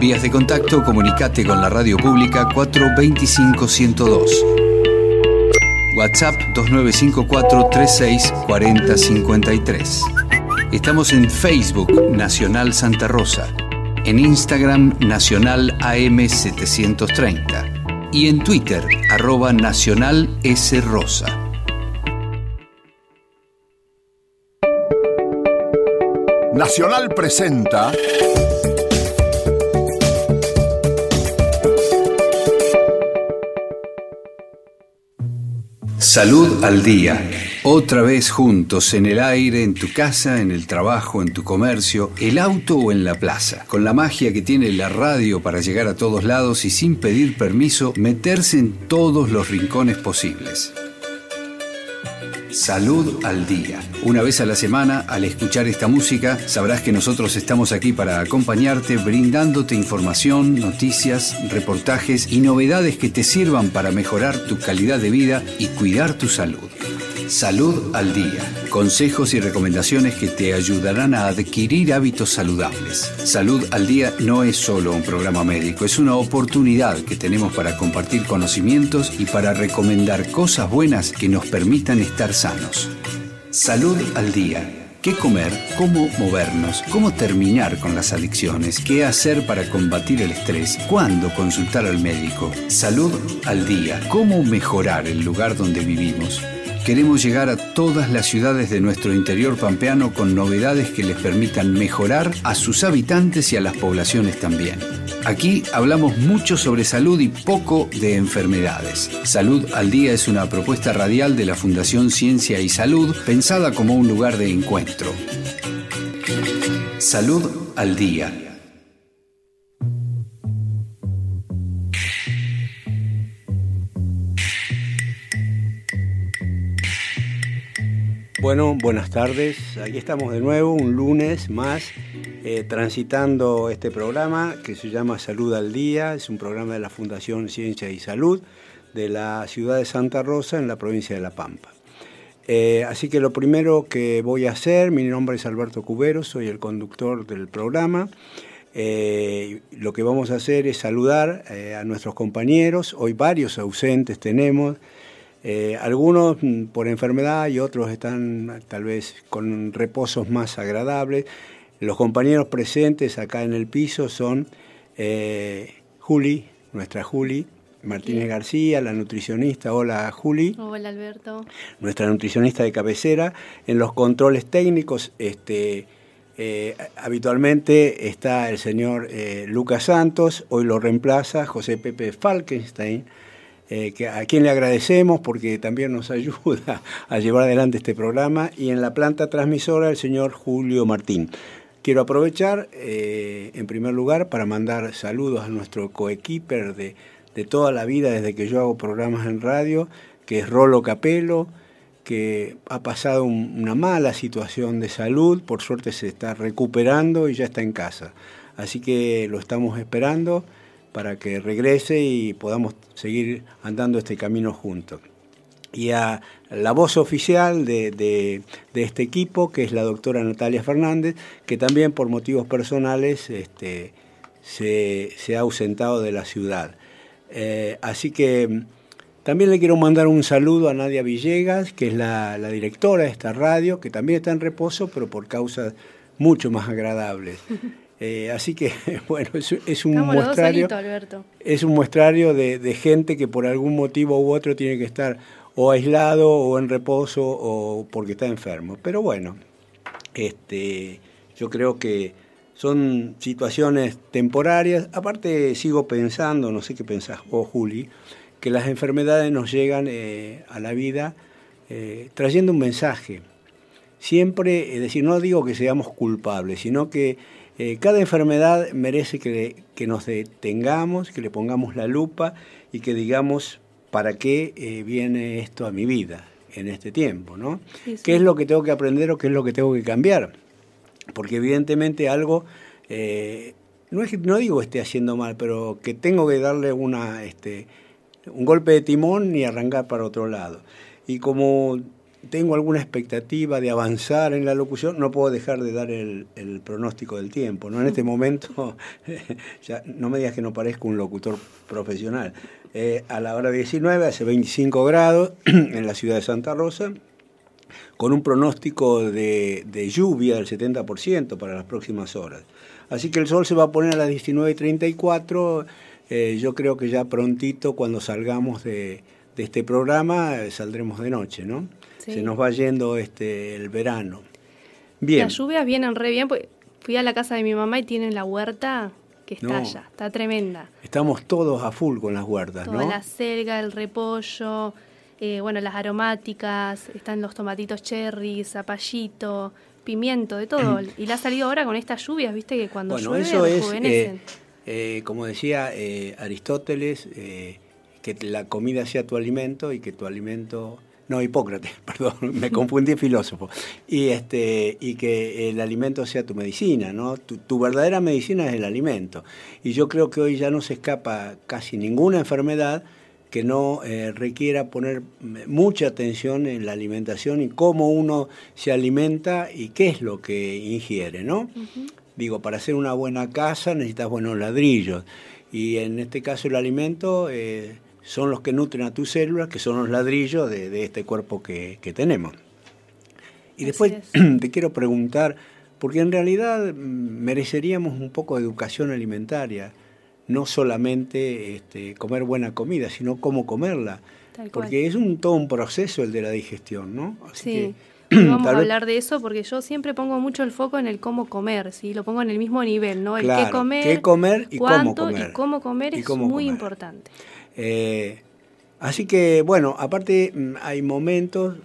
Vías de contacto, comunicate con la radio pública 425-102. WhatsApp 2954 36 Estamos en Facebook Nacional Santa Rosa, en Instagram Nacional AM730 y en Twitter arroba Nacional S Rosa. Nacional presenta Salud al día. Otra vez juntos, en el aire, en tu casa, en el trabajo, en tu comercio, el auto o en la plaza. Con la magia que tiene la radio para llegar a todos lados y sin pedir permiso, meterse en todos los rincones posibles. Salud al Día. Una vez a la semana, al escuchar esta música, sabrás que nosotros estamos aquí para acompañarte, brindándote información, noticias, reportajes y novedades que te sirvan para mejorar tu calidad de vida y cuidar tu salud. Salud al Día. Consejos y recomendaciones que te ayudarán a adquirir hábitos saludables. Salud al Día no es solo un programa médico, es una oportunidad que tenemos para compartir conocimientos y para recomendar cosas buenas que nos permitan estar sanos. Salud al Día. ¿Qué comer? ¿Cómo movernos? ¿Cómo terminar con las adicciones? ¿Qué hacer para combatir el estrés? ¿Cuándo consultar al médico? Salud al día. ¿Cómo mejorar el lugar donde vivimos? Queremos llegar a todas las ciudades de nuestro interior pampeano con novedades que les permitan mejorar a sus habitantes y a las poblaciones también. Aquí hablamos mucho sobre salud y poco de enfermedades. Salud al Día es una propuesta radial de la Fundación Ciencia y Salud pensada como un lugar de encuentro. Salud al Día Bueno, buenas tardes. Aquí estamos de nuevo, un lunes más, eh, transitando este programa que se llama Salud al Día. Es un programa de la Fundación Ciencia y Salud de la ciudad de Santa Rosa, en la provincia de La Pampa. Eh, así que lo primero que voy a hacer, mi nombre es Alberto Cubero, soy el conductor del programa. Eh, lo que vamos a hacer es saludar a nuestros compañeros. Hoy varios ausentes tenemos. Eh, algunos mm, por enfermedad y otros están tal vez con reposos más agradables. Los compañeros presentes acá en el piso son eh, Juli, nuestra Juli, Martínez García, la nutricionista. Hola Juli. Hola Alberto. Nuestra nutricionista de cabecera. En los controles técnicos, este, eh, habitualmente está el señor Lucas Santos, hoy lo reemplaza José Pepe Falkenstein. Eh, a quien le agradecemos porque también nos ayuda a llevar adelante este programa, y en la planta transmisora el señor Julio Martín. Quiero aprovechar, eh, en primer lugar, para mandar saludos a nuestro coequiper de, de toda la vida desde que yo hago programas en radio, que es Rolo Capelo, que ha pasado una mala situación de salud, por suerte se está recuperando y ya está en casa. Así que lo estamos esperando para que regrese y podamos seguir andando este camino juntos. Y a la voz oficial de, este equipo, que es la doctora Natalia Fernández, que también por motivos personales este, se, ha ausentado de la ciudad. Eh, así que también le quiero mandar un saludo a Nadia Villegas, que es la directora de esta radio, que también está en reposo, pero por causas mucho más agradables. Eh, así que, bueno, es, un muestrario. Es un muestrario de, gente que por algún motivo u otro tiene que estar o aislado o en reposo o porque está enfermo. Pero bueno, este, yo creo que son situaciones temporarias. Aparte, sigo pensando, no sé qué pensás vos, Juli, que las enfermedades nos llegan eh, a la vida eh, trayendo un mensaje. Siempre, es decir, no digo que seamos culpables, sino que eh, cada enfermedad merece que, nos detengamos, que le pongamos la lupa y que digamos para qué eh, viene esto a mi vida en este tiempo, ¿no? ¿Qué es lo que tengo que aprender o qué es lo que tengo que cambiar? Porque evidentemente algo, eh, no, es, no digo esté haciendo mal, pero que tengo que darle una, este, un golpe de timón y arrancar para otro lado. Y como tengo alguna expectativa de avanzar en la locución, no puedo dejar de dar el, pronóstico del tiempo. ¿no? En este momento, ya, no me digas que no parezco un locutor profesional. Eh, a la hora 19 hace 25 grados en la ciudad de Santa Rosa, con un pronóstico de, lluvia del 70% para las próximas horas. Así que el sol se va a poner a las 19.34. Eh, yo creo que ya prontito, cuando salgamos de, este programa, eh, saldremos de noche, ¿no? Se nos va yendo este el verano. Bien. Las lluvias vienen re bien, pues fui a la casa de mi mamá y tienen la huerta que está allá, está tremenda. Estamos todos a full con las huertas, Toda la selga, el repollo, eh, bueno, las aromáticas, están los tomatitos cherry, zapallito, pimiento, de todo. y la ha salido ahora con estas lluvias, viste que cuando bueno, eso es, eh, eh, como decía Aristóteles, que la comida sea tu alimento y que tu alimento no, Hipócrates, perdón, me confundí filósofo, y, este, y que el alimento sea tu medicina, ¿no? Tu, verdadera medicina es el alimento. Y yo creo que hoy ya no se escapa casi ninguna enfermedad que no eh, requiera poner mucha atención en la alimentación y cómo uno se alimenta y qué es lo que ingiere, ¿no? Digo, para hacer una buena casa necesitas buenos ladrillos y en este caso el alimento... Eh, son los que nutren a tus células, que son los ladrillos de, este cuerpo que, tenemos. Y después te quiero preguntar, porque en realidad mm, mereceríamos un poco de educación alimentaria, no solamente este, comer buena comida, sino cómo comerla, porque es un, todo un proceso el de la digestión, ¿no? sí. vamos a hablar de eso porque yo siempre pongo mucho el foco en el cómo comer, ¿sí? lo pongo en el mismo nivel, ¿no? El qué comer, qué comer y cómo comer. Y cómo comer es muy importante. Eh, así que, bueno, aparte mm, hay momentos,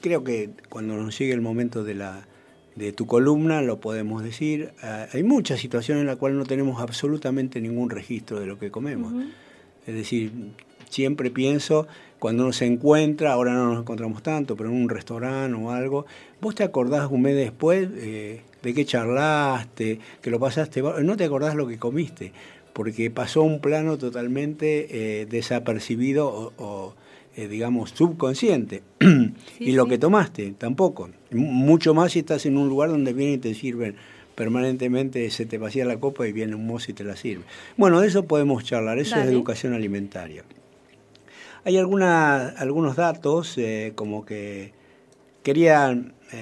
creo que cuando nos llegue el momento de, la, de tu columna lo podemos decir, ah, hay muchas situaciones en las cuales no tenemos absolutamente ningún registro de lo que comemos. Es decir, siempre pienso, cuando uno se encuentra, ahora no nos encontramos tanto, pero en un restaurante o algo, vos te acordás un mes después eh, de qué charlaste, que lo pasaste, no te acordás lo que comiste porque pasó un plano totalmente eh, desapercibido o, eh, digamos, subconsciente. y lo que tomaste, tampoco. Mucho más si estás en un lugar donde vienen y te sirven permanentemente, se te vacía la copa y viene un mozo y te la sirve. Bueno, de eso podemos charlar, eso es educación alimentaria. Hay alguna, algunos datos eh, como que quería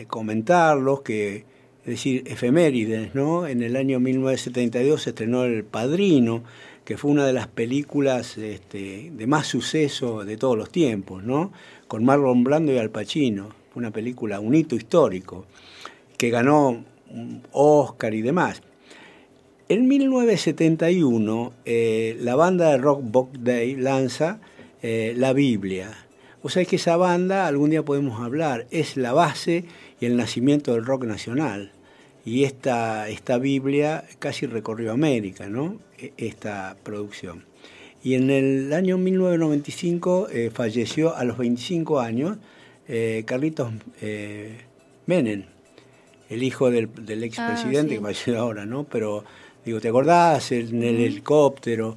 comentarlos, que es decir, efemérides, ¿no? En el año 1972 se estrenó El Padrino, que fue una de las películas este, de más suceso de todos los tiempos, ¿no? Con Marlon Brando y Al Pacino. Una película, un hito histórico, que ganó Oscar y demás. En 1971, eh, la banda de rock Book Day lanza eh, La Biblia. O sea, que esa banda, algún día podemos hablar, es la base y el nacimiento del rock nacional y esta, esta Biblia casi recorrió América, ¿no? E, esta producción. Y en el año 1995 eh, falleció a los 25 años eh, Carlitos eh, Menem, el hijo del, del ah, expresidente que falleció ahora, ¿no? Pero, digo, ¿te acordás? En el helicóptero,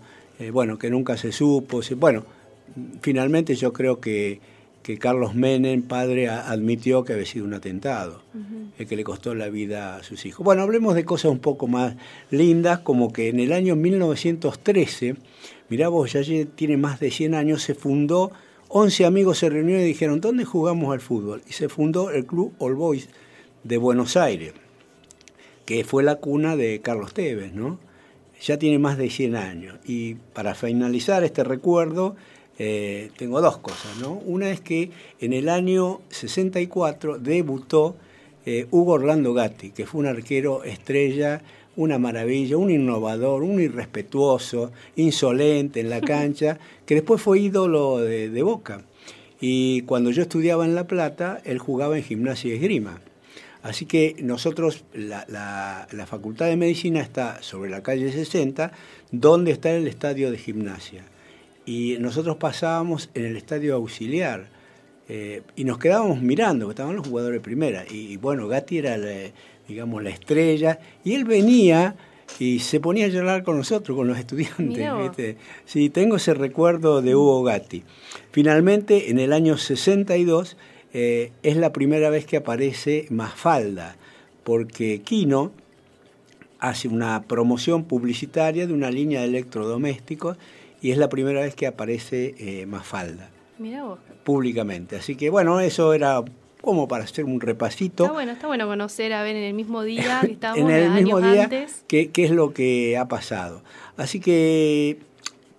bueno, que nunca se supo. bueno, finalmente yo creo que que Carlos Menem, padre, admitió que había sido un atentado, el que le costó la vida a sus hijos. Bueno, hablemos de cosas un poco más lindas, como que en el año 1913, mirá vos, ya tiene más de 100 años, se fundó, 11 amigos se reunieron y dijeron, ¿dónde jugamos al fútbol? Y se fundó el Club All Boys de Buenos Aires, que fue la cuna de Carlos Tevez, ¿no? Ya tiene más de 100 años. Y para finalizar este recuerdo, eh, tengo dos cosas, ¿no? Una es que en el año 64 debutó eh, Hugo Orlando Gatti, que fue un arquero estrella, una maravilla, un innovador, un irrespetuoso, insolente en la cancha, que después fue ídolo de, Boca. Y cuando yo estudiaba en La Plata, él jugaba en gimnasia y esgrima. Así que nosotros, la, la, Facultad de Medicina está sobre la calle 60, donde está el estadio de gimnasia y nosotros pasábamos en el estadio auxiliar eh, y nos quedábamos mirando, porque estaban los jugadores de primera. Y, bueno, Gatti era, digamos, la estrella y él venía y se ponía a llorar con nosotros, con los estudiantes. Sí, tengo ese recuerdo de Hugo Gatti. Finalmente, en el año 62, eh, es la primera vez que aparece Mafalda, porque Kino hace una promoción publicitaria de una línea de electrodomésticos y es la primera vez que aparece eh, Mafalda. Mira vos. Públicamente. Así que bueno, eso era como para hacer un repasito. Está bueno, está bueno conocer, a ver, en el mismo día que estábamos en el mismo años día antes. Qué, qué es lo que ha pasado. Así que,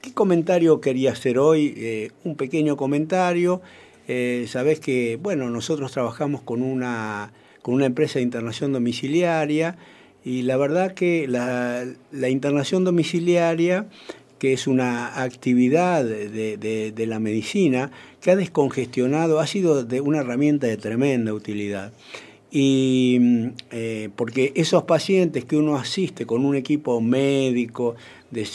¿qué comentario quería hacer hoy? Eh, un pequeño comentario. Eh, Sabés que, bueno, nosotros trabajamos con una, con una empresa de internación domiciliaria y la verdad que la, la internación domiciliaria que es una actividad de, de, de, la medicina que ha descongestionado, ha sido de una herramienta de tremenda utilidad. Y eh, porque esos pacientes que uno asiste con un equipo médico, de,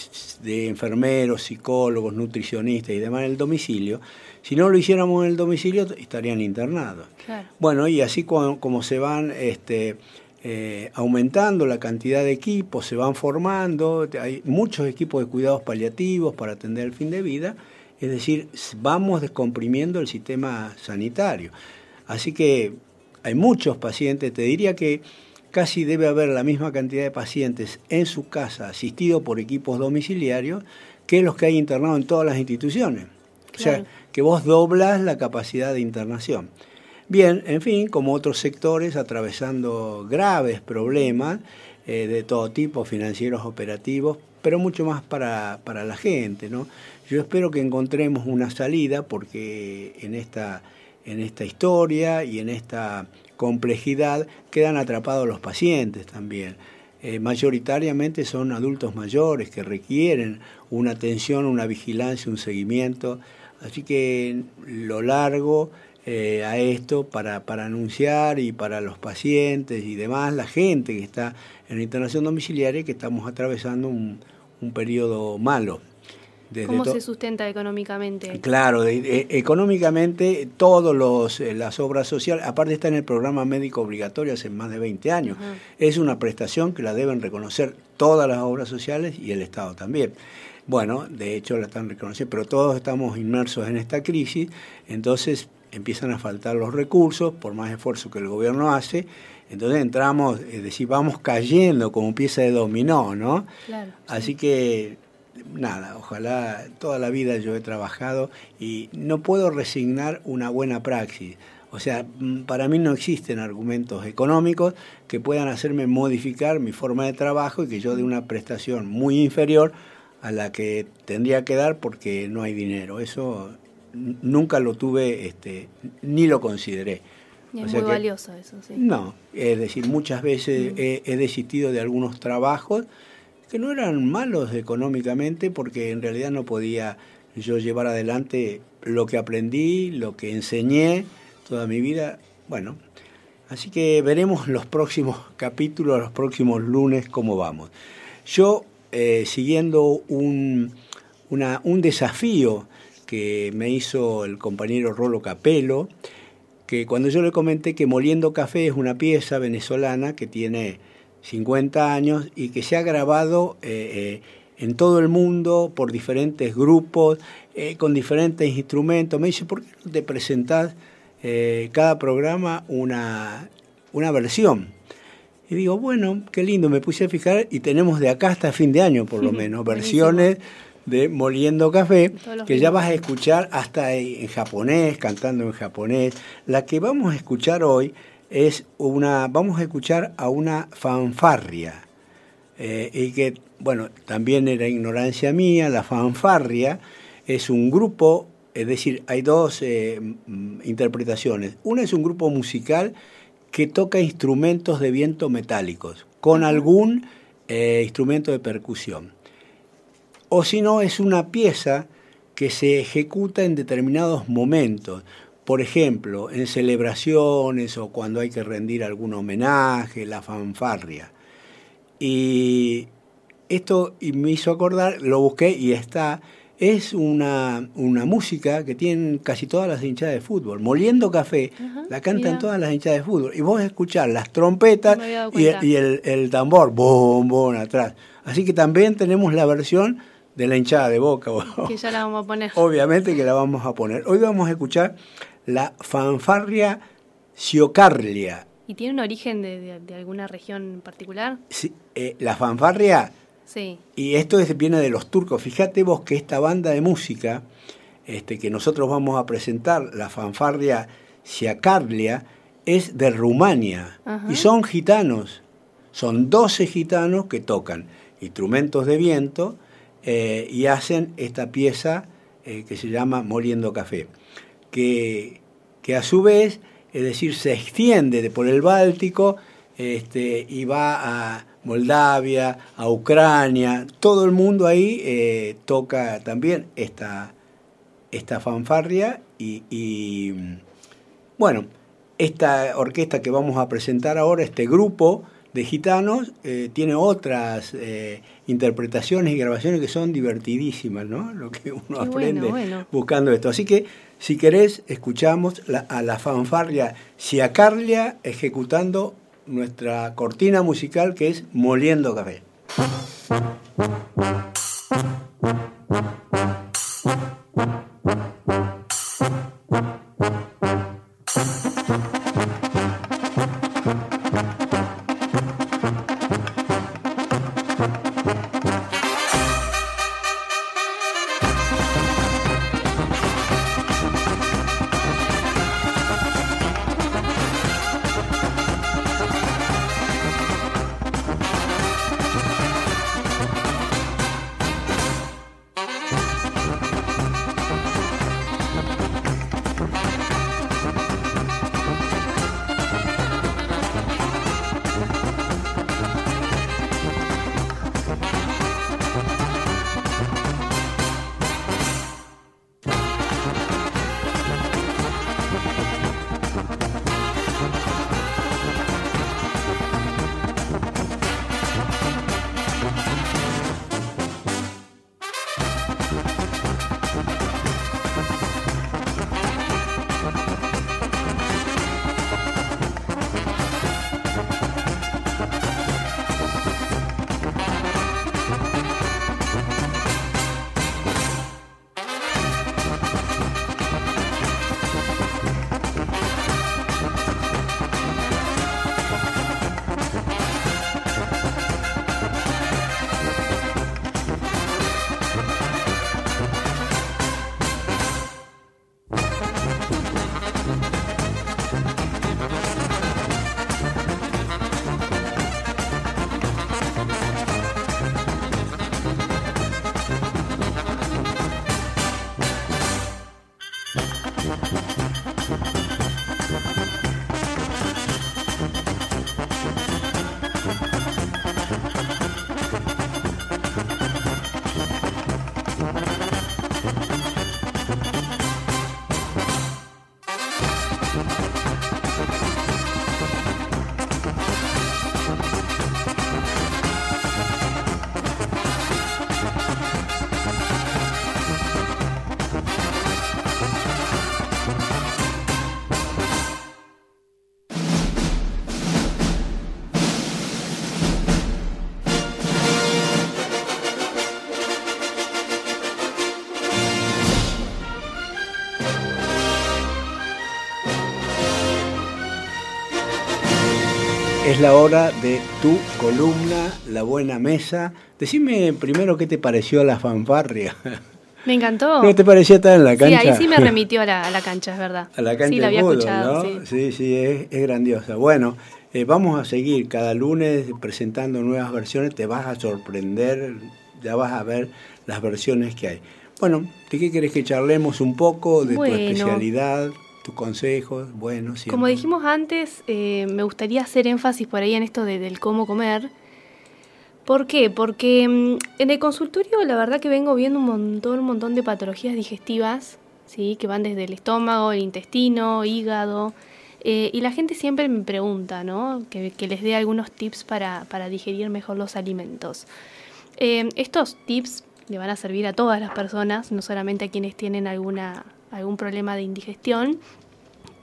de, enfermeros, psicólogos, nutricionistas y demás en el domicilio, si no lo hiciéramos en el domicilio estarían internados. Claro. Bueno, y así como, como se van este, eh, aumentando la cantidad de equipos, se van formando, hay muchos equipos de cuidados paliativos para atender el fin de vida, es decir, vamos descomprimiendo el sistema sanitario. Así que hay muchos pacientes, te diría que casi debe haber la misma cantidad de pacientes en su casa asistidos por equipos domiciliarios que los que hay internados en todas las instituciones. Claro. O sea, que vos doblas la capacidad de internación. Bien, en fin, como otros sectores, atravesando graves problemas eh, de todo tipo, financieros, operativos, pero mucho más para, para la gente. ¿no? Yo espero que encontremos una salida porque en esta, en esta historia y en esta complejidad quedan atrapados los pacientes también. Eh, mayoritariamente son adultos mayores que requieren una atención, una vigilancia, un seguimiento. Así que lo largo eh, a esto para, para anunciar y para los pacientes y demás, la gente que está en la internación domiciliaria, que estamos atravesando un, un periodo malo. Desde ¿Cómo se sustenta económicamente? Claro, de, de, económicamente todas los eh, las obras sociales, aparte está en el programa médico obligatorio hace más de 20 años, uh -huh. es una prestación que la deben reconocer todas las obras sociales y el Estado también. Bueno, de hecho la están reconociendo, pero todos estamos inmersos en esta crisis, entonces empiezan a faltar los recursos, por más esfuerzo que el gobierno hace, entonces entramos, es decir, vamos cayendo como pieza de dominó, ¿no? Claro, Así sí. que, nada, ojalá toda la vida yo he trabajado y no puedo resignar una buena praxis. O sea, para mí no existen argumentos económicos que puedan hacerme modificar mi forma de trabajo y que yo dé una prestación muy inferior a la que tendría que dar porque no hay dinero. Eso nunca lo tuve, este, ni lo consideré. Y es o sea muy que, valioso eso, sí. No, es decir, muchas veces mm. he, he, desistido de algunos trabajos que no eran malos económicamente porque en realidad no podía yo llevar adelante lo que aprendí, lo que enseñé toda mi vida. Bueno, así que veremos los próximos capítulos, los próximos lunes, cómo vamos. Yo, eh, siguiendo un, una, un desafío, que me hizo el compañero Rolo Capelo, que cuando yo le comenté que Moliendo Café es una pieza venezolana que tiene 50 años y que se ha grabado eh, eh, en todo el mundo por diferentes grupos, eh, con diferentes instrumentos, me dice, ¿por qué no te presentás cada programa una, una versión? Y digo, bueno, qué lindo, me puse a fijar y tenemos de acá hasta fin de año por lo menos versiones de Moliendo Café, que ya vas a escuchar hasta en japonés, cantando en japonés. La que vamos a escuchar hoy es una, vamos a escuchar a una fanfarria, eh, y que, bueno, también era ignorancia mía, la fanfarria es un grupo, es decir, hay dos eh, interpretaciones. Una es un grupo musical que toca instrumentos de viento metálicos, con algún eh, instrumento de percusión o si no es una pieza que se ejecuta en determinados momentos, por ejemplo, en celebraciones o cuando hay que rendir algún homenaje, la fanfarria. Y esto me hizo acordar, lo busqué y está, es una, una música que tienen casi todas las hinchadas de fútbol. Moliendo café, la cantan mira. todas las hinchadas de fútbol. Y vos escuchás las trompetas y, el, y el, el, tambor, bom, bom, atrás. Así que también tenemos la versión de la hinchada de boca. Que ya la vamos a poner. Obviamente que la vamos a poner. Hoy vamos a escuchar la fanfarria ciocarlia. ¿Y tiene un origen de, de, alguna región en particular? Sí, eh, la fanfarria, Sí. y esto es- viene de los turcos. Fíjate vos que esta banda de música este, que nosotros vamos a presentar, la fanfarria Ciacarlia, es de Rumania. Ajá. Y son gitanos. Son 12 gitanos que tocan instrumentos de viento eh, y hacen esta pieza eh, que se llama Moliendo Café. Que, que a su vez, es decir, se extiende de por el Báltico este, y va a Moldavia, a Ucrania, todo el mundo ahí eh, toca también esta, esta fanfarria y, y, bueno, esta orquesta que vamos a presentar ahora, este grupo de gitanos, eh, tiene otras eh, interpretaciones y grabaciones que son divertidísimas, ¿no? Lo que uno aprende bueno. buscando esto. Así que, si querés, escuchamos la- a la fanfarria Ciacarlia ejecutando nuestra cortina musical que es Moliendo Café. Es la hora de tu columna, La Buena Mesa. Decime primero qué te pareció la fanfarria. Me encantó. ¿No te parecía estar en la Sí, cancha? ahí sí me remitió a la, a la cancha, es verdad. A la cancha sí, la había escuchado, ¿no? sí. Sí, sí, es, es grandiosa. Bueno, eh, vamos a seguir cada lunes presentando nuevas versiones. Te vas a sorprender, ya vas a ver las versiones que hay. Bueno, ¿de qué querés que charlemos un poco? De Bueno. tu especialidad, tus consejos, bueno. Como dijimos antes, eh, me gustaría hacer énfasis por ahí en esto de- del cómo comer. ¿Por qué? Porque mm, en el consultorio la verdad que vengo viendo un montón, un montón de patologías digestivas, ¿sí? que van desde el estómago, el intestino, hígado. eh, y la gente siempre me pregunta, ¿no? Que, que les dé algunos tips para, para digerir mejor los alimentos. Eh, estos tips le van a servir a todas las personas, no solamente a quienes tienen alguna, algún problema de indigestión.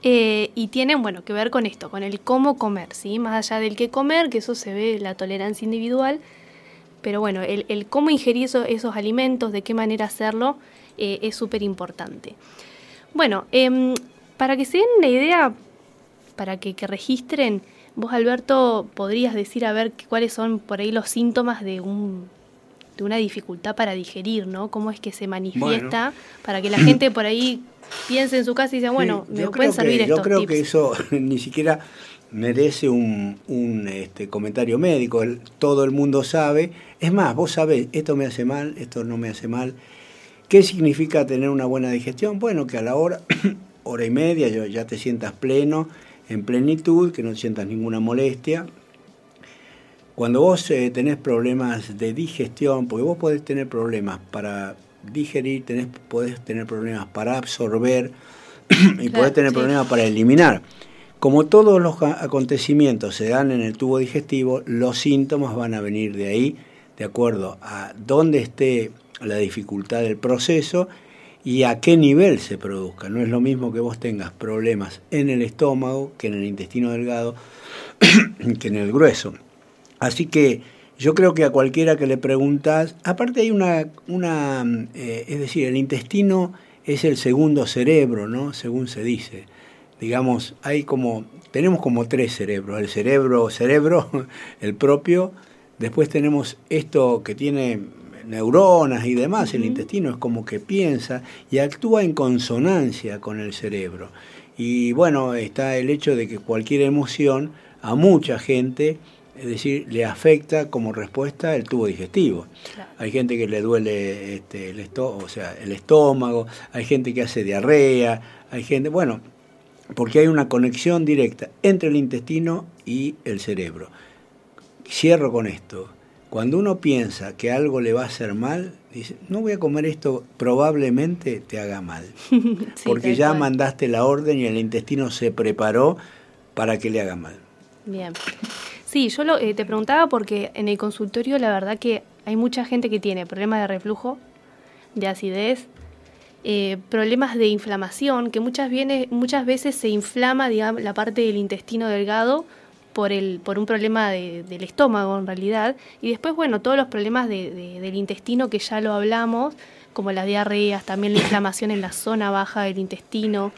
Eh, y tienen, bueno, que ver con esto, con el cómo comer, ¿sí? Más allá del qué comer, que eso se ve la tolerancia individual, pero bueno, el, el cómo ingerir eso- esos alimentos, de qué manera hacerlo, eh, es súper importante. Bueno, em, para que se den una idea, para que, que registren, vos Alberto podrías decir a ver cuáles son por ahí los síntomas de un de una dificultad para digerir, ¿no? Cómo es que se manifiesta para que la gente por ahí piense en su casa y diga, bueno, me pueden servir estos Yo creo que eso ni siquiera merece un, un este, comentario médico. todo el mundo sabe. Es más, vos sabés, esto me hace mal, esto no me hace mal. ¿Qué significa tener una buena digestión? Bueno, que a la hora, hora y media, ya te sientas pleno, en plenitud, que no sientas ninguna molestia. Cuando vos eh, tenés problemas de digestión, porque vos podés tener problemas para digerir, tenés, podés tener problemas para absorber y podés tener problemas para eliminar. Como todos los acontecimientos se dan en el tubo digestivo, los síntomas van a venir de ahí, de acuerdo a dónde esté la dificultad del proceso y a qué nivel se produzca. No es lo mismo que vos tengas problemas en el estómago que en el intestino delgado, que en el grueso. Así que yo creo que a cualquiera que le preguntas, aparte hay una, una eh, es decir, el intestino es el segundo cerebro, ¿no? Según se dice digamos, hay como, tenemos como tres cerebros, el cerebro, cerebro, el propio, después tenemos esto que tiene neuronas y demás, el intestino es como que piensa y actúa en consonancia con el cerebro. Y bueno, está el hecho de que cualquier emoción a mucha gente, es decir, le afecta como respuesta el tubo digestivo. Hay gente que le duele este, el, o sea, el estómago, hay gente que hace diarrea, hay gente, bueno, porque hay una conexión directa entre el intestino y el cerebro. Cierro con esto. Cuando uno piensa que algo le va a hacer mal, dice, no voy a comer esto, probablemente te haga mal. porque ya mandaste la orden y el intestino se preparó para que le haga mal. Bien. Sí, yo lo, eh, te preguntaba porque en el consultorio la verdad que hay mucha gente que tiene problemas de reflujo, de acidez, eh, problemas de inflamación, que muchas, muchas veces se inflama digamos, la parte del intestino delgado por, el, por un problema del estómago en realidad, y después, bueno, todos los problemas del intestino que ya lo hablamos, como las diarreas, también la inflamación en la zona baja del intestino,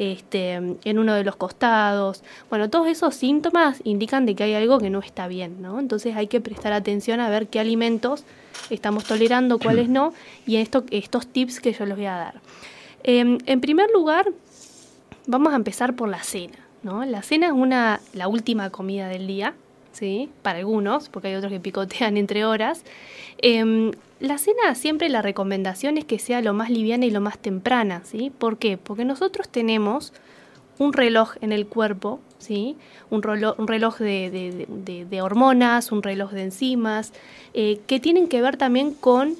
este, en uno de los costados. Bueno, todos esos síntomas indican de que hay algo que no está bien, ¿no? Entonces hay que prestar atención a ver qué alimentos estamos tolerando, cuáles no, y esto, estos tips que yo les voy a dar. Em, en primer lugar, vamos a empezar por la cena. ¿no? La cena es una, la última comida del día, ¿sí? para algunos, porque hay otros que picotean entre horas. Em, la cena siempre la recomendación es que sea lo más liviana y lo más temprana. ¿sí? ¿Por qué? Porque nosotros tenemos un reloj en el cuerpo, ¿sí? un, reloj, un reloj de, hormonas, un reloj de enzimas, eh, que tienen que ver también con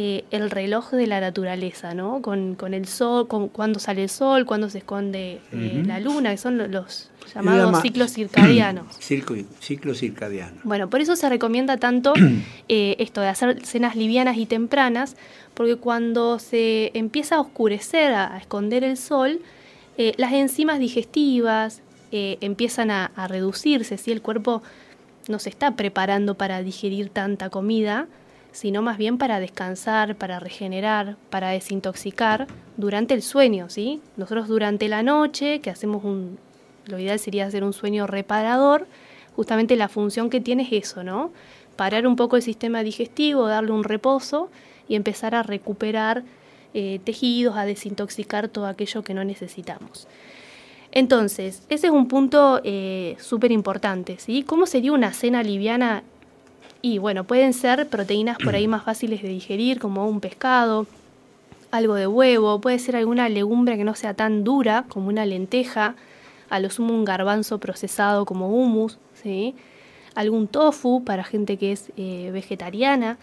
eh, el reloj de la naturaleza, ¿no? Con, el sol, con cuándo sale el sol, cuándo se esconde eh, la luna, que son los, llamados ciclos circadianos. Ciclo, circadiano. Bueno, por eso se recomienda tanto esto de hacer cenas livianas y tempranas, porque cuando se empieza a oscurecer, a esconder el sol, eh, las enzimas digestivas eh, empiezan a, reducirse, si el cuerpo no se está preparando para digerir tanta comida, sino más bien para descansar, para regenerar, para desintoxicar durante el sueño, ¿sí? Nosotros durante la noche, que hacemos un, lo ideal sería hacer un sueño reparador, justamente la función que tiene es eso, ¿no? Parar un poco el sistema digestivo, darle un reposo y empezar a recuperar eh, tejidos, a desintoxicar todo aquello que no necesitamos. Entonces, ese es un punto eh, súper importante, ¿sí? ¿Cómo sería una cena liviana? Y bueno, pueden ser proteínas por ahí más fáciles de digerir, como un pescado, algo de huevo, puede ser alguna legumbre que no sea tan dura, como una lenteja, a lo sumo un garbanzo procesado como humus, ¿sí? algún tofu para gente que es eh, vegetariana.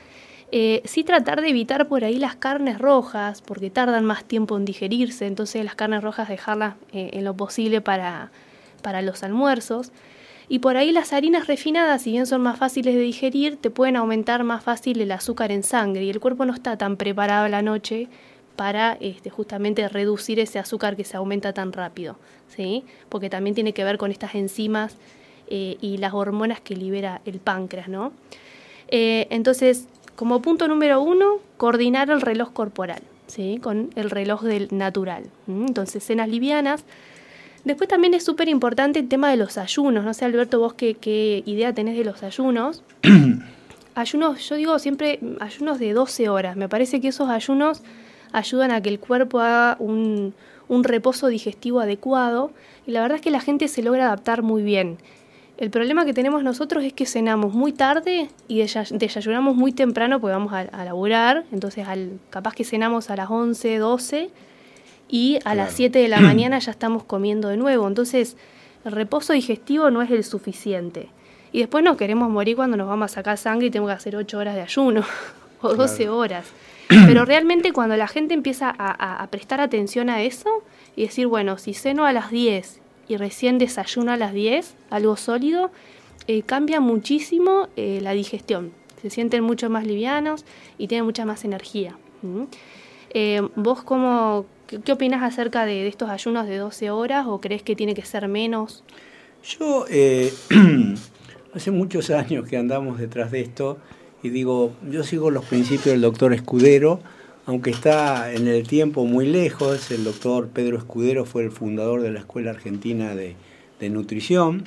Eh, sí tratar de evitar por ahí las carnes rojas, porque tardan más tiempo en digerirse, entonces las carnes rojas dejarlas eh, en lo posible para, para los almuerzos. Y por ahí las harinas refinadas, si bien son más fáciles de digerir, te pueden aumentar más fácil el azúcar en sangre y el cuerpo no está tan preparado a la noche para este, justamente reducir ese azúcar que se aumenta tan rápido, ¿sí? porque también tiene que ver con estas enzimas eh, y las hormonas que libera el páncreas. ¿no? entonces, como punto número uno, coordinar el reloj corporal. ¿sí? con el reloj del natural. Entonces, cenas livianas. Después también es súper importante el tema de los ayunos. No sé, Alberto, vos qué, qué idea tenés de los ayunos. ayunos, yo digo siempre ayunos de 12 horas. Me parece que esos ayunos ayudan a que el cuerpo haga un, un reposo digestivo adecuado y la verdad es que la gente se logra adaptar muy bien. El problema que tenemos nosotros es que cenamos muy tarde y desayunamos muy temprano porque vamos a, laburar, entonces al, capaz que cenamos a las 11, 12 y a las 7 de la mañana ya estamos comiendo de nuevo, entonces el reposo digestivo no es el suficiente. Y después nos queremos morir cuando nos vamos a sacar sangre y tengo que hacer 8 horas de ayuno o 12 horas. Pero realmente cuando la gente empieza a, a prestar atención a eso y decir, bueno, si ceno a las 10 y recién desayuno a las 10, algo sólido, eh, cambia muchísimo eh, la digestión. Se sienten mucho más livianos y tienen mucha más energía. Eh, ¿Vos cómo, qué, opinas acerca de, estos ayunos de 12 horas o crees que tiene que ser menos? Yo hace muchos años que andamos detrás de esto y digo, yo sigo los principios del doctor Escudero, aunque está en el tiempo muy lejos, el doctor Pedro Escudero fue el fundador de la Escuela Argentina de, Nutrición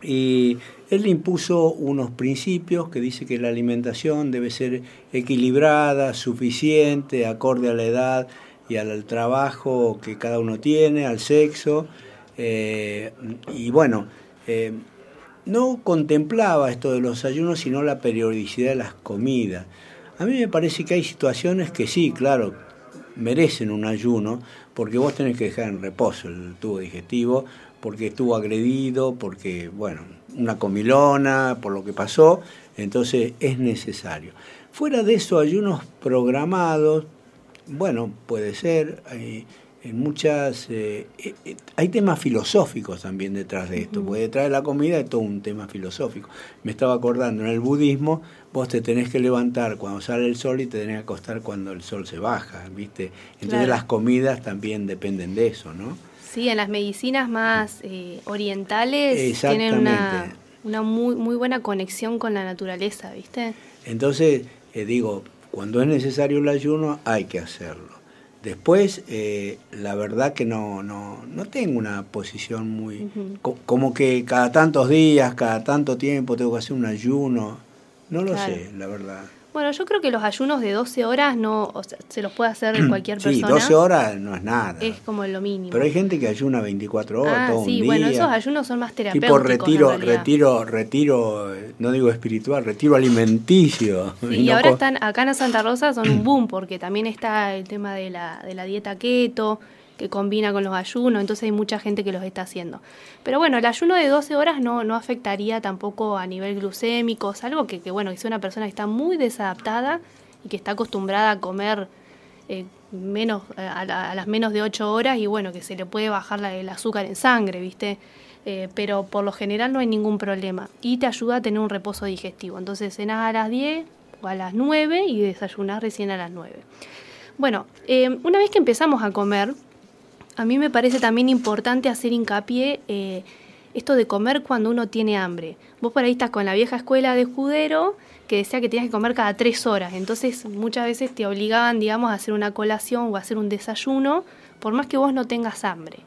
y él impuso unos principios que dice que la alimentación debe ser equilibrada, suficiente, acorde a la edad y al trabajo que cada uno tiene, al sexo. Eh, y bueno, eh, no contemplaba esto de los ayunos, sino la periodicidad de las comidas. A mí me parece que hay situaciones que sí, claro, merecen un ayuno, porque vos tenés que dejar en reposo el tubo digestivo, porque estuvo agredido, porque, bueno, una comilona, por lo que pasó, entonces es necesario. Fuera de eso, ayunos programados, bueno, puede ser, en muchas... Eh, eh, eh, hay temas filosóficos también detrás de esto, porque detrás de la comida es todo un tema filosófico. Me estaba acordando, en el budismo vos te tenés que levantar cuando sale el sol y te tenés que acostar cuando el sol se baja, ¿viste? Entonces las comidas también dependen de eso, ¿no? Sí, en las medicinas más orientales tienen una, una muy, muy buena conexión con la naturaleza, ¿viste? Entonces, digo, cuando es necesario el ayuno hay que hacerlo Después, eh, la verdad que no, no, no tengo una posición muy... como que cada tantos días, cada tanto tiempo tengo que hacer un ayuno. No lo sé, la verdad. Bueno, yo creo que los ayunos de 12 horas no se los puede hacer cualquier persona. Sí, 12 horas no es nada. Es como lo mínimo. Pero hay gente que ayuna 24 horas, ah, todo sí, un día. bueno, esos ayunos son más terapéuticos. Tipo retiro, retiro, retiro, no digo espiritual, retiro alimenticio. y ahora están acá en Santa Rosa son un boom porque también está el tema de la, de la dieta keto, que combina con los ayunos, entonces hay mucha gente que los está haciendo. Pero bueno, el ayuno de 12 horas no, no afectaría tampoco a nivel glucémico, salvo que, que, bueno, que una persona que está muy desadaptada y que está acostumbrada a comer eh, menos a, las menos de 8 horas y bueno, que se le puede bajar el azúcar en sangre, ¿viste? Eh, pero por lo general no hay ningún problema y te ayuda a tener un reposo digestivo. Entonces cenas a las 10 o a las 9 y desayunas recién a las 9. Bueno, eh, una vez que empezamos a comer, a mí me parece también importante hacer hincapié eh, esto de comer cuando uno tiene hambre. Vos por ahí estás con la vieja escuela de escudero que decía que tenías que comer cada tres horas. Entonces muchas veces te obligaban, digamos, a hacer una colación o a hacer un desayuno, por más que vos no tengas hambre.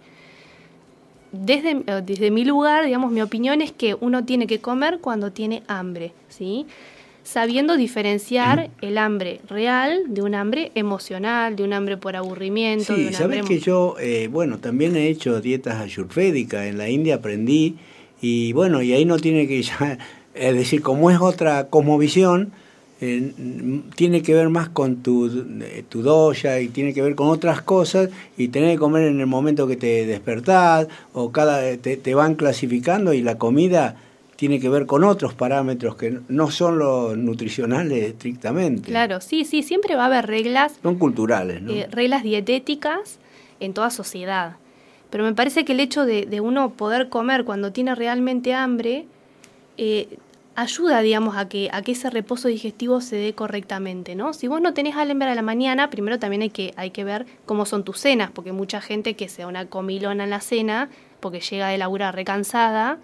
Desde, eh, desde mi lugar, digamos, mi opinión es que uno tiene que comer cuando tiene hambre, ¿sí? Sabiendo diferenciar el hambre real de un hambre emocional, de un hambre por aburrimiento. Sí, sabes que yo, eh, bueno, también he hecho dietas ayurvédicas, en la India aprendí y bueno, y ahí no tiene que ya, es decir, como es otra cosmovisión, eh, tiene que ver más con tu, eh, tu doya y tiene que ver con otras cosas y tener que comer en el momento que te despertás o cada te, te van clasificando y la comida tiene que ver con otros parámetros que no son los nutricionales estrictamente. Claro, sí, sí, siempre va a haber reglas. Son culturales, ¿no? Eh, reglas dietéticas en toda sociedad. Pero me parece que el hecho de, uno poder comer cuando tiene realmente hambre eh, ayuda, digamos, a que, a que ese reposo digestivo se dé correctamente, ¿no? Si vos no tenés hambre a la mañana, primero también hay que, hay que ver cómo son tus cenas, porque mucha gente que sea una comilona en la cena, porque llega de laburar recansada,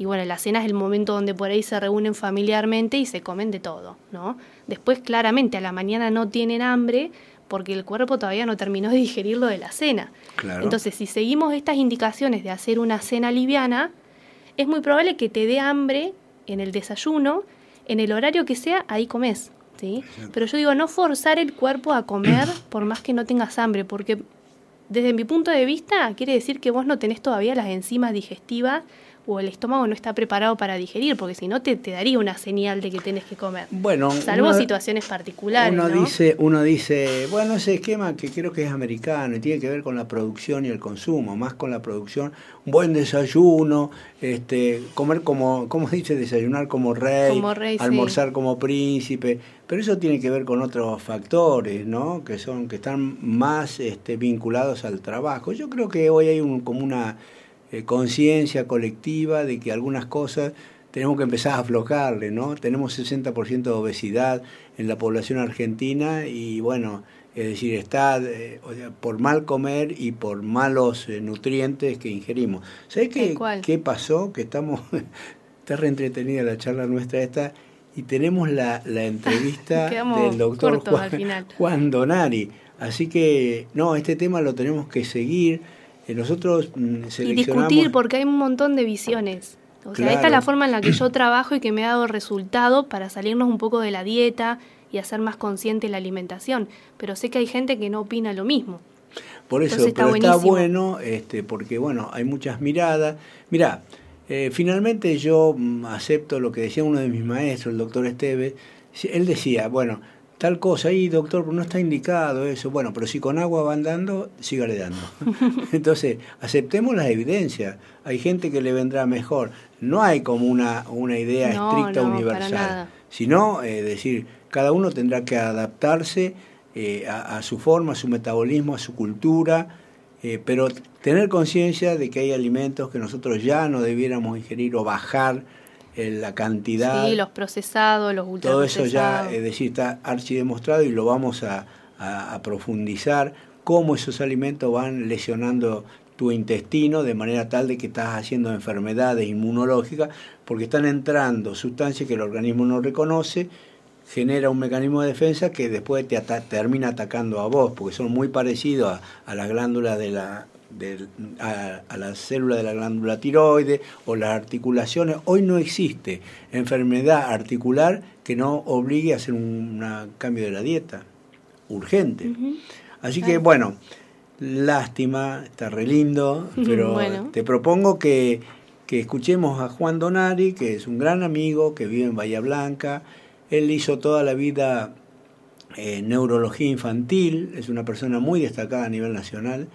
Y bueno, la cena es el momento donde por ahí se reúnen familiarmente y se comen de todo, ¿no? Después, claramente, a la mañana no tienen hambre porque el cuerpo todavía no terminó de digerir lo de la cena. Entonces, si seguimos estas indicaciones de hacer una cena liviana, es muy probable que te dé hambre en el desayuno, en el horario que sea, ahí comes. ¿sí? Pero yo digo, no forzar el cuerpo a comer por más que no tengas hambre, porque desde mi punto de vista quiere decir que vos no tenés todavía las enzimas digestivas o el estómago no está preparado para digerir, porque si no te, te daría una señal de que tienes que comer. Bueno, salvo situaciones particulares. Uno dice, uno dice, bueno, ese esquema que creo que es americano y tiene que ver con la producción y el consumo, más con la producción, un buen desayuno, este, comer como, ¿cómo dice? Desayunar como rey, almorzar como príncipe, pero eso tiene que ver con otros factores, ¿no? Que son, que están más este, vinculados al trabajo. Yo creo que hoy hay un, como una eh, conciencia colectiva de que algunas cosas tenemos que empezar a aflojarle, ¿no? Tenemos 60% de obesidad en la población argentina y bueno, es decir, está eh, por mal comer y por malos eh, nutrientes que ingerimos. ¿Sabes qué, qué pasó? Que estamos, está reentretenida la charla nuestra esta y tenemos la, la entrevista del doctor Juan, Juan Donari. Así que, no, este tema lo tenemos que seguir nosotros mm, Y discutir, porque hay un montón de visiones. O sea, esta es la forma en la que yo trabajo y que me ha dado resultado para salirnos un poco de la dieta y hacer más consciente la alimentación. Pero sé que hay gente que no opina lo mismo. Por eso, está pero está bueno, este, porque bueno, hay muchas miradas. Mira, eh, finalmente yo mm, acepto lo que decía uno de mis maestros, el doctor Esteves. Él decía, bueno, tal cosa, y doctor, no está indicado eso. Bueno, pero si con agua van dando, sígale dando. Entonces, aceptemos las evidencias. Hay gente que le vendrá mejor. No hay como una, una idea estricta universal. Sino, es decir, cada uno tendrá que adaptarse eh, a, su forma, a su metabolismo, a su cultura, eh, pero tener conciencia de que hay alimentos que nosotros ya no debiéramos ingerir o bajar la cantidad. Sí, los procesados, los Todo eso ya, es decir, está archidemostrado y lo vamos a, profundizar, cómo esos alimentos van lesionando tu intestino de manera tal de que estás haciendo enfermedades inmunológicas, porque están entrando sustancias que el organismo no reconoce, genera un mecanismo de defensa que después te termina atacando a vos, porque son muy parecidos a las glándulas de la a, a, la célula de la glándula tiroide o las articulaciones. Hoy no existe enfermedad articular que no obligue a hacer un cambio de la dieta urgente. Así que bueno, lástima, está re lindo, pero te propongo que, que escuchemos a Juan Donari, que es un gran amigo que vive en Bahía Blanca. Él hizo toda la vida eh, neurología infantil, es una persona muy destacada a nivel nacional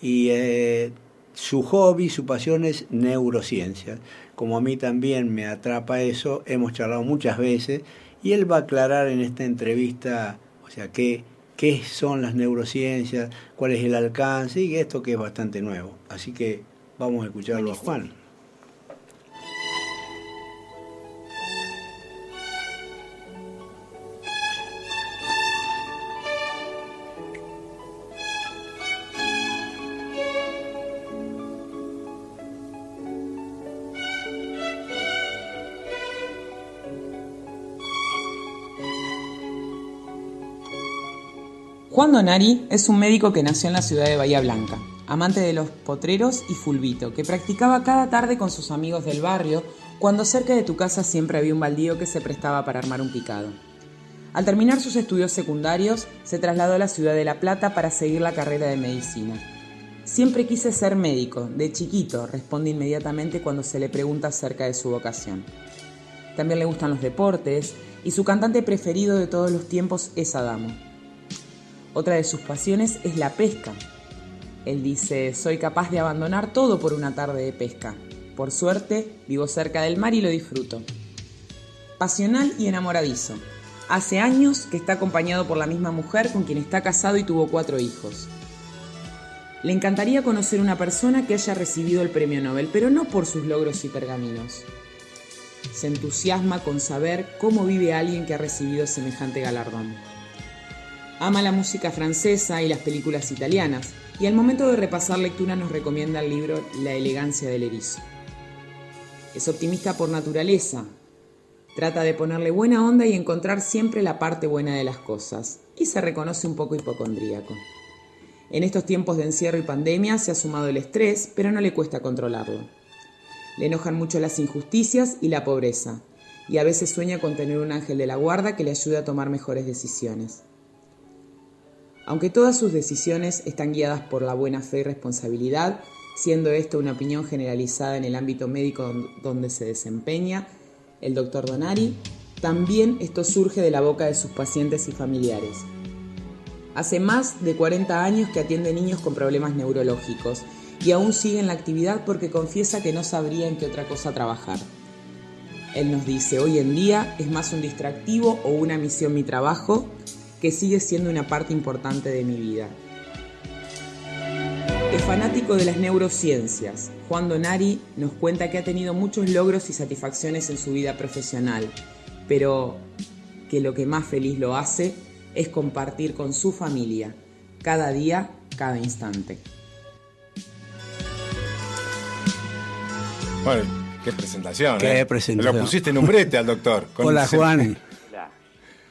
y eh, su hobby, su pasión es neurociencia. Como a mí también me atrapa eso, hemos charlado muchas veces y él va a aclarar en esta entrevista, o sea, qué, qué son las neurociencias, cuál es el alcance y esto que es bastante nuevo. Así que vamos a escucharlo a Juan. Juan Donari es un médico que nació en la ciudad de Bahía Blanca, amante de los potreros y fulbito, que practicaba cada tarde con sus amigos del barrio cuando cerca de tu casa siempre había un baldío que se prestaba para armar un picado. Al terminar sus estudios secundarios, se trasladó a la ciudad de La Plata para seguir la carrera de medicina. Siempre quise ser médico, de chiquito, responde inmediatamente cuando se le pregunta acerca de su vocación. También le gustan los deportes y su cantante preferido de todos los tiempos es Adamo. Otra de sus pasiones es la pesca. Él dice, soy capaz de abandonar todo por una tarde de pesca. Por suerte, vivo cerca del mar y lo disfruto. Pasional y enamoradizo. Hace años que está acompañado por la misma mujer con quien está casado y tuvo cuatro hijos. Le encantaría conocer una persona que haya recibido el premio Nobel, pero no por sus logros y pergaminos. Se entusiasma con saber cómo vive alguien que ha recibido semejante galardón. Ama la música francesa y las películas italianas, y al momento de repasar lectura nos recomienda el libro La elegancia del erizo. Es optimista por naturaleza. Trata de ponerle buena onda y encontrar siempre la parte buena de las cosas. Y se reconoce un poco hipocondríaco. En estos tiempos de encierro y pandemia se ha sumado el estrés, pero no le cuesta controlarlo. Le enojan mucho las injusticias y la pobreza, y a veces sueña con tener un ángel de la guarda que le ayude a tomar mejores decisiones. Aunque todas sus decisiones están guiadas por la buena fe y responsabilidad, siendo esto una opinión generalizada en el ámbito médico donde se desempeña el doctor Donari, también esto surge de la boca de sus pacientes y familiares. Hace más de 40 años que atiende niños con problemas neurológicos y aún sigue en la actividad porque confiesa que no sabría en qué otra cosa trabajar. Él nos dice, hoy en día es más un distractivo o una misión mi trabajo que sigue siendo una parte importante de mi vida. Es fanático de las neurociencias. Juan Donari nos cuenta que ha tenido muchos logros y satisfacciones en su vida profesional, pero que lo que más feliz lo hace es compartir con su familia, cada día, cada instante. Bueno, qué presentación. Qué ¿eh? presentación. Lo pusiste en un brete al doctor. con Hola Juan,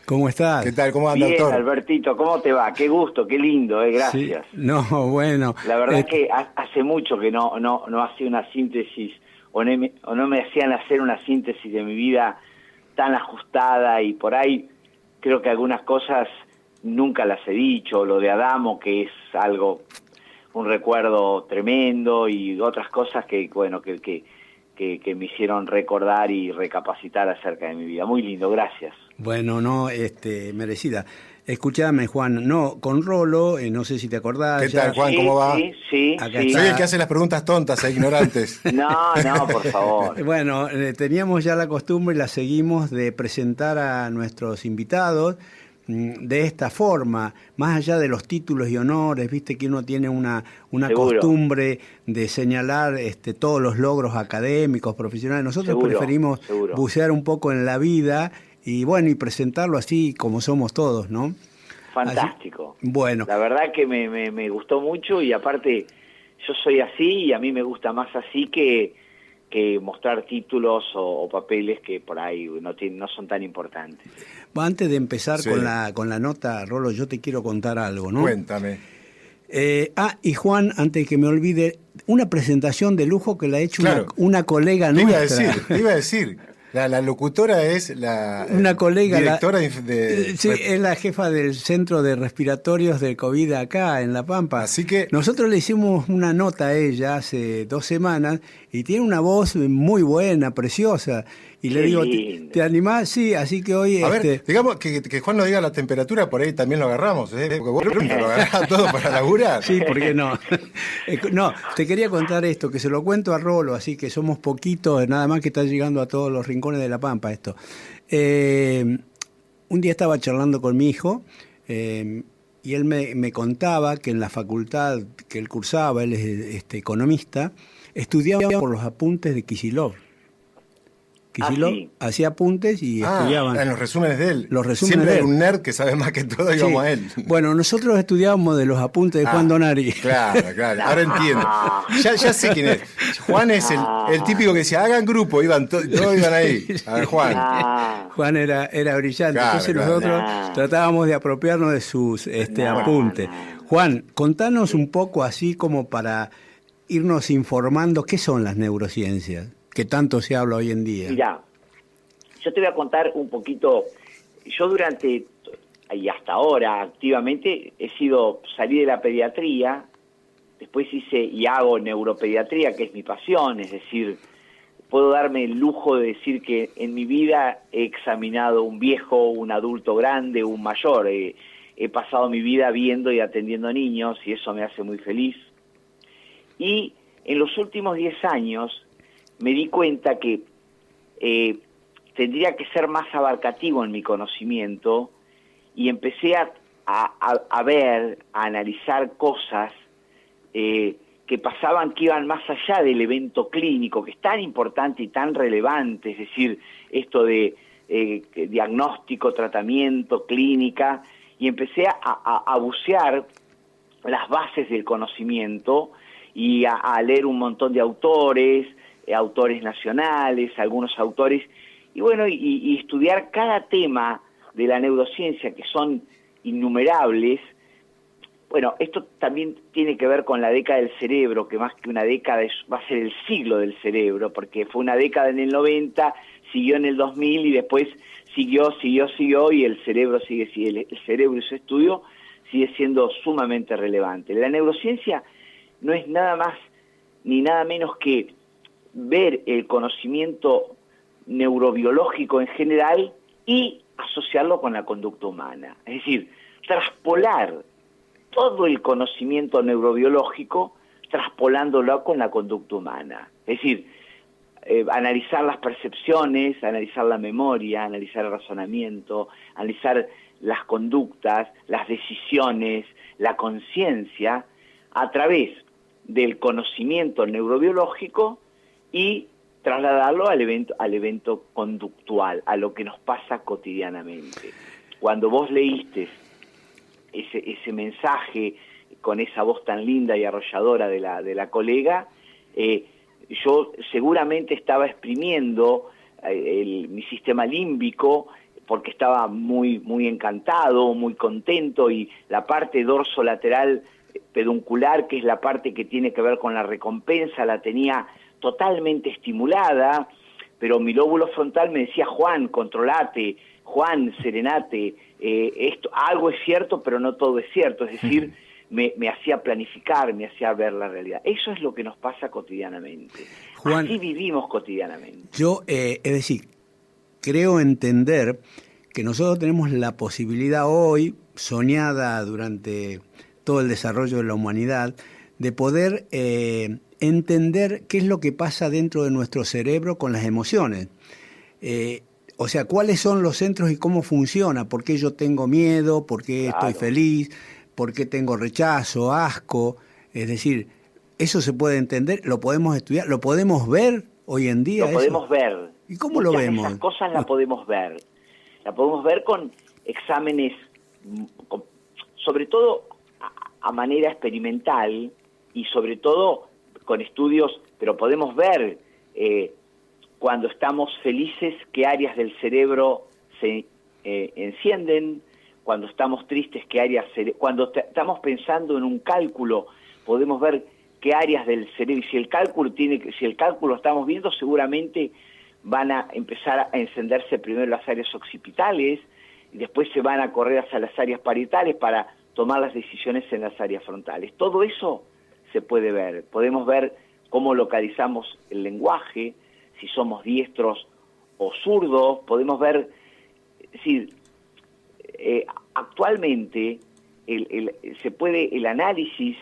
¿cómo estás? ¿Qué tal? ¿Cómo anda, Bien, doctor? Albertito, ¿cómo te va? Qué gusto, qué lindo, eh, gracias. Sí, No, bueno. La verdad eh, es que ha- hace mucho que no, no, no hacía una síntesis o no, me, o no me hacían hacer una síntesis de mi vida tan ajustada y por ahí creo que algunas cosas nunca las he dicho, lo de Adamo que es algo, un recuerdo tremendo y otras cosas que, bueno, que, que, que, que me hicieron recordar y recapacitar acerca de mi vida. Muy lindo, gracias. Bueno, no, este, merecida. Escúchame, Juan, no, con Rolo, eh, no sé si te acordás. ¿Qué ya- tal, Juan? Sí, ¿cómo va? Sí, sí, Acá sí. está. Soy el que hace las preguntas tontas e ignorantes. No, no, por favor. Bueno, eh, teníamos ya la costumbre y la seguimos de presentar a nuestros invitados mm, de esta forma, más allá de los títulos y honores, viste que uno tiene una, una Seguro. costumbre de señalar este, todos los logros académicos, profesionales. Nosotros Seguro, preferimos seguro. bucear un poco en la vida y bueno, y presentarlo así como somos todos, ¿no? Fantástico. Así- bueno, La verdad que me, me, me gustó mucho y aparte yo soy así y a mí me gusta más así que, que mostrar títulos o, o papeles que por ahí no, tienen, no son tan importantes. antes de empezar Sí. con, la, con la nota, Rolo, yo te quiero contar algo, ¿no? Cuéntame. Eh, ah, y Juan, antes de que me olvide, una presentación de lujo que la ha hecho Claro. una, una colega Te iba a decir, te iba a decir. La, la locutora es la Una colega. directora de, de- Eh, sí, es la jefa del centro de respiratorios del COVID acá en La Pampa. Así que- Nosotros le hicimos una nota a ella hace dos semanas y tiene una voz muy buena, preciosa. Y le Qué digo, ¿te, te animás? Sí, así que hoy. A este, ver, digamos que, que Juan nos diga la temperatura, por ahí también lo agarramos, ¿eh? Porque vos lo agarrás todo para laburar. Sí, ¿por qué no? Eh, no, te quería contar esto, que se lo cuento a Rolo, así que somos poquitos, nada más que está llegando a todos los rincones de La Pampa esto. Eh, un día estaba charlando con mi hijo eh, y él me, me contaba que en la facultad que él cursaba, él es este, economista, estudiaba por los apuntes de Kisilov. Kisilov Ah, sí. hacía apuntes y Ah, estudiaban. en los resúmenes de él. Los resúmenes Siempre de hay un nerd que sabe más que todo Sí. vamos a él. Bueno, nosotros estudiábamos de los apuntes de Juan Ah, Donari. Claro, claro, ahora entiendo. Ya, ya sé quién es. Juan es el, el típico que decía, hagan grupo, iban to- todos iban ahí. A ver, Juan. Ah, Juan era, era brillante, Claro, entonces claro. nosotros Nah. tratábamos de apropiarnos de sus este, Nah, apuntes. Juan, contanos un poco así como para irnos informando qué son las neurociencias, que tanto se habla hoy en día. Mira, yo te voy a contar un poquito. Yo durante y hasta ahora activamente he sido salí de la pediatría, después hice y hago neuropediatría, que es mi pasión, es decir, puedo darme el lujo de decir que en mi vida he examinado un viejo, un adulto grande, un mayor. He, he pasado mi vida viendo y atendiendo niños y eso me hace muy feliz. Y en los últimos 10 años me di cuenta que eh, tendría que ser más abarcativo en mi conocimiento y empecé a, a- a- ver, a analizar cosas eh, que pasaban, que iban más allá del evento clínico, que es tan importante y tan relevante, es decir, esto de eh, diagnóstico, tratamiento, clínica, y empecé a, a- bucear las bases del conocimiento y a leer un montón de autores, autores nacionales, algunos autores, y bueno, y, estudiar cada tema de la neurociencia, que son innumerables, bueno, esto también tiene que ver con la década del cerebro, que más que una década va a ser el siglo del cerebro, porque fue una década en el 90, siguió en el 2000 y después siguió, siguió, siguió y el cerebro sigue, sigue el cerebro y su estudio sigue siendo sumamente relevante. La neurociencia no es nada más ni nada menos que ver el conocimiento neurobiológico en general y asociarlo con la conducta humana. Es decir, traspolar todo el conocimiento neurobiológico traspolándolo con la conducta humana. Es decir, eh, analizar las percepciones, analizar la memoria, analizar el razonamiento, analizar las conductas, las decisiones, la conciencia, a través del conocimiento neurobiológico y trasladarlo al evento, al evento conductual, a lo que nos pasa cotidianamente. Cuando vos leíste ese, ese mensaje con esa voz tan linda y arrolladora de la, de la colega, eh, yo seguramente estaba exprimiendo eh, mi sistema límbico porque estaba muy, muy encantado, muy contento y la parte dorso lateral peduncular, que es la parte que tiene que ver con la recompensa, la tenía totalmente estimulada, pero mi lóbulo frontal me decía, Juan, controlate, Juan, serenate, eh, esto, algo es cierto, pero no todo es cierto, es decir, me, hacía planificar, me hacía ver la realidad. Eso es lo que nos pasa cotidianamente. Juan, Así vivimos cotidianamente. Yo, eh, es decir, creo entender que nosotros tenemos la posibilidad hoy, soñada durante todo el desarrollo de la humanidad, de poder eh, entender qué es lo que pasa dentro de nuestro cerebro con las emociones. O sea, cuáles son los centros y cómo funciona, por qué yo tengo miedo, por qué estoy feliz, por qué tengo rechazo, asco. Es decir, eso se puede entender, lo podemos estudiar, lo podemos ver hoy en día. Lo podemos ver. ¿Y cómo lo vemos? Esas cosas las podemos ver. La podemos ver con exámenes, sobre todo a, manera experimental y sobre todo con estudios, pero podemos ver eh, cuando estamos felices, qué áreas del cerebro se eh, encienden, cuando estamos tristes, qué áreas, cuando estamos pensando en un cálculo, podemos ver qué áreas del cerebro, y si el cálculo tiene, si el cálculo estamos viendo, seguramente van a empezar a encenderse primero las áreas occipitales, y después se van a correr hacia las áreas parietales para tomar las decisiones en las áreas frontales. Todo eso se puede ver. Podemos ver cómo localizamos el lenguaje, si somos diestros o zurdos, podemos ver, es eh, actualmente el, se puede, el análisis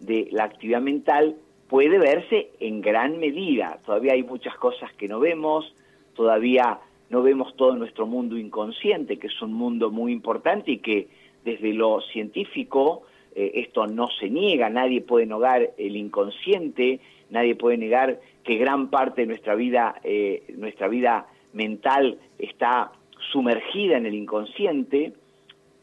de la actividad mental puede verse en gran medida. Todavía hay muchas cosas que no vemos, todavía no vemos todo nuestro mundo inconsciente, que es un mundo muy importante y que desde lo científico eh, esto no se niega, nadie puede negar el inconsciente, nadie puede negar que gran parte de nuestra vida, eh, nuestra vida mental está sumergida en el inconsciente,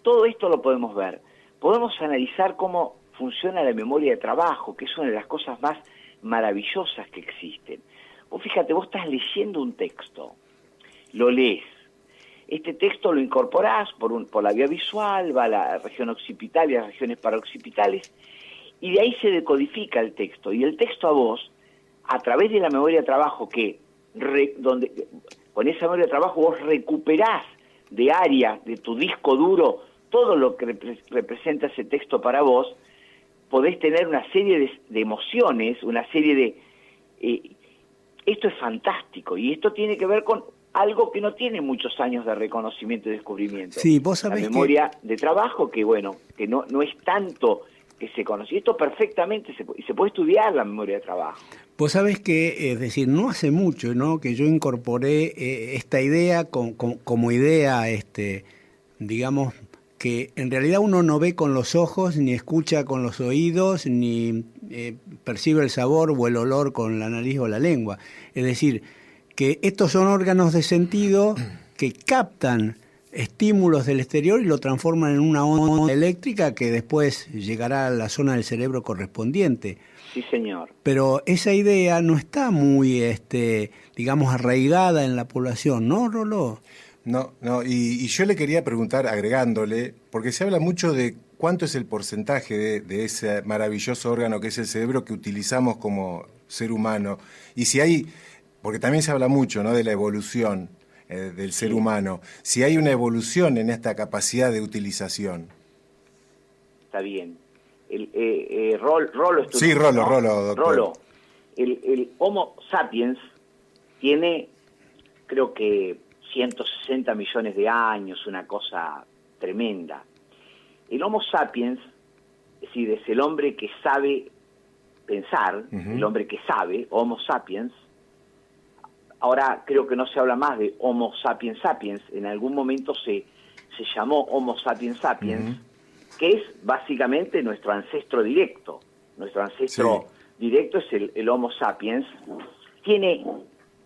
todo esto lo podemos ver. Podemos analizar cómo funciona la memoria de trabajo, que es una de las cosas más maravillosas que existen. Vos fíjate, vos estás leyendo un texto, lo lees, este texto lo incorporás por, por la vía visual, va a la región occipital y a las regiones paroccipitales, y de ahí se decodifica el texto. Y el texto a vos, a través de la memoria de trabajo, que donde con esa memoria de trabajo vos recuperás de área, de tu disco duro, todo lo que representa ese texto para vos, podés tener una serie de, emociones, una serie de... Eh, esto es fantástico y esto tiene que ver con algo que no tiene muchos años de reconocimiento y descubrimiento. Sí, vos sabés La memoria de trabajo que, bueno, que no, no es tanto que se conoce. Esto perfectamente se, se puede estudiar la memoria de trabajo. Vos sabés que, es decir, no hace mucho ¿no? que yo incorporé eh, esta idea como idea, este, digamos, que en realidad uno no ve con los ojos, ni escucha con los oídos, ni eh, percibe el sabor o el olor con la nariz o la lengua. Es decir, que estos son órganos de sentido que captan estímulos del exterior y lo transforman en una onda eléctrica que después llegará a la zona del cerebro correspondiente. Sí, señor. Pero esa idea no está muy, este, digamos, arraigada en la población, ¿no, Rolo? No, no, y, yo le quería preguntar, agregándole, porque se habla mucho de cuánto es el porcentaje de, de, ese maravilloso órgano que es el cerebro que utilizamos como ser humano, y si hay, porque también se habla mucho ¿no? de la evolución eh, del ser humano, si hay una evolución en esta capacidad de utilización. Está bien. El, eh, eh Rolo es Sí, Rolo, Rolo, doctor. Rolo. El, el Homo sapiens tiene, creo que 160 millones de años, una cosa tremenda. El Homo sapiens, es decir, es el hombre que sabe pensar, el hombre que sabe, Homo sapiens, ahora creo que no se habla más de Homo sapiens sapiens, en algún momento se, se llamó Homo sapiens sapiens, que es básicamente nuestro ancestro directo. Nuestro ancestro directo es el, el Homo sapiens, tiene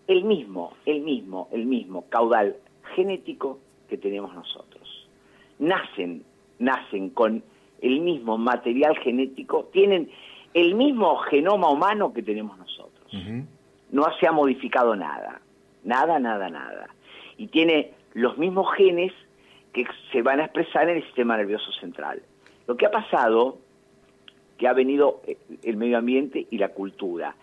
el mismo, el mismo, el mismo caudal genético que tenemos nosotros. Nacen, nacen con el mismo material genético, tienen el mismo genoma humano que tenemos nosotros. No se ha modificado nada, nada, nada, nada. Y tiene los mismos genes que se van a expresar en el sistema nervioso central. Lo que ha pasado, que ha venido el medio ambiente y la cultura,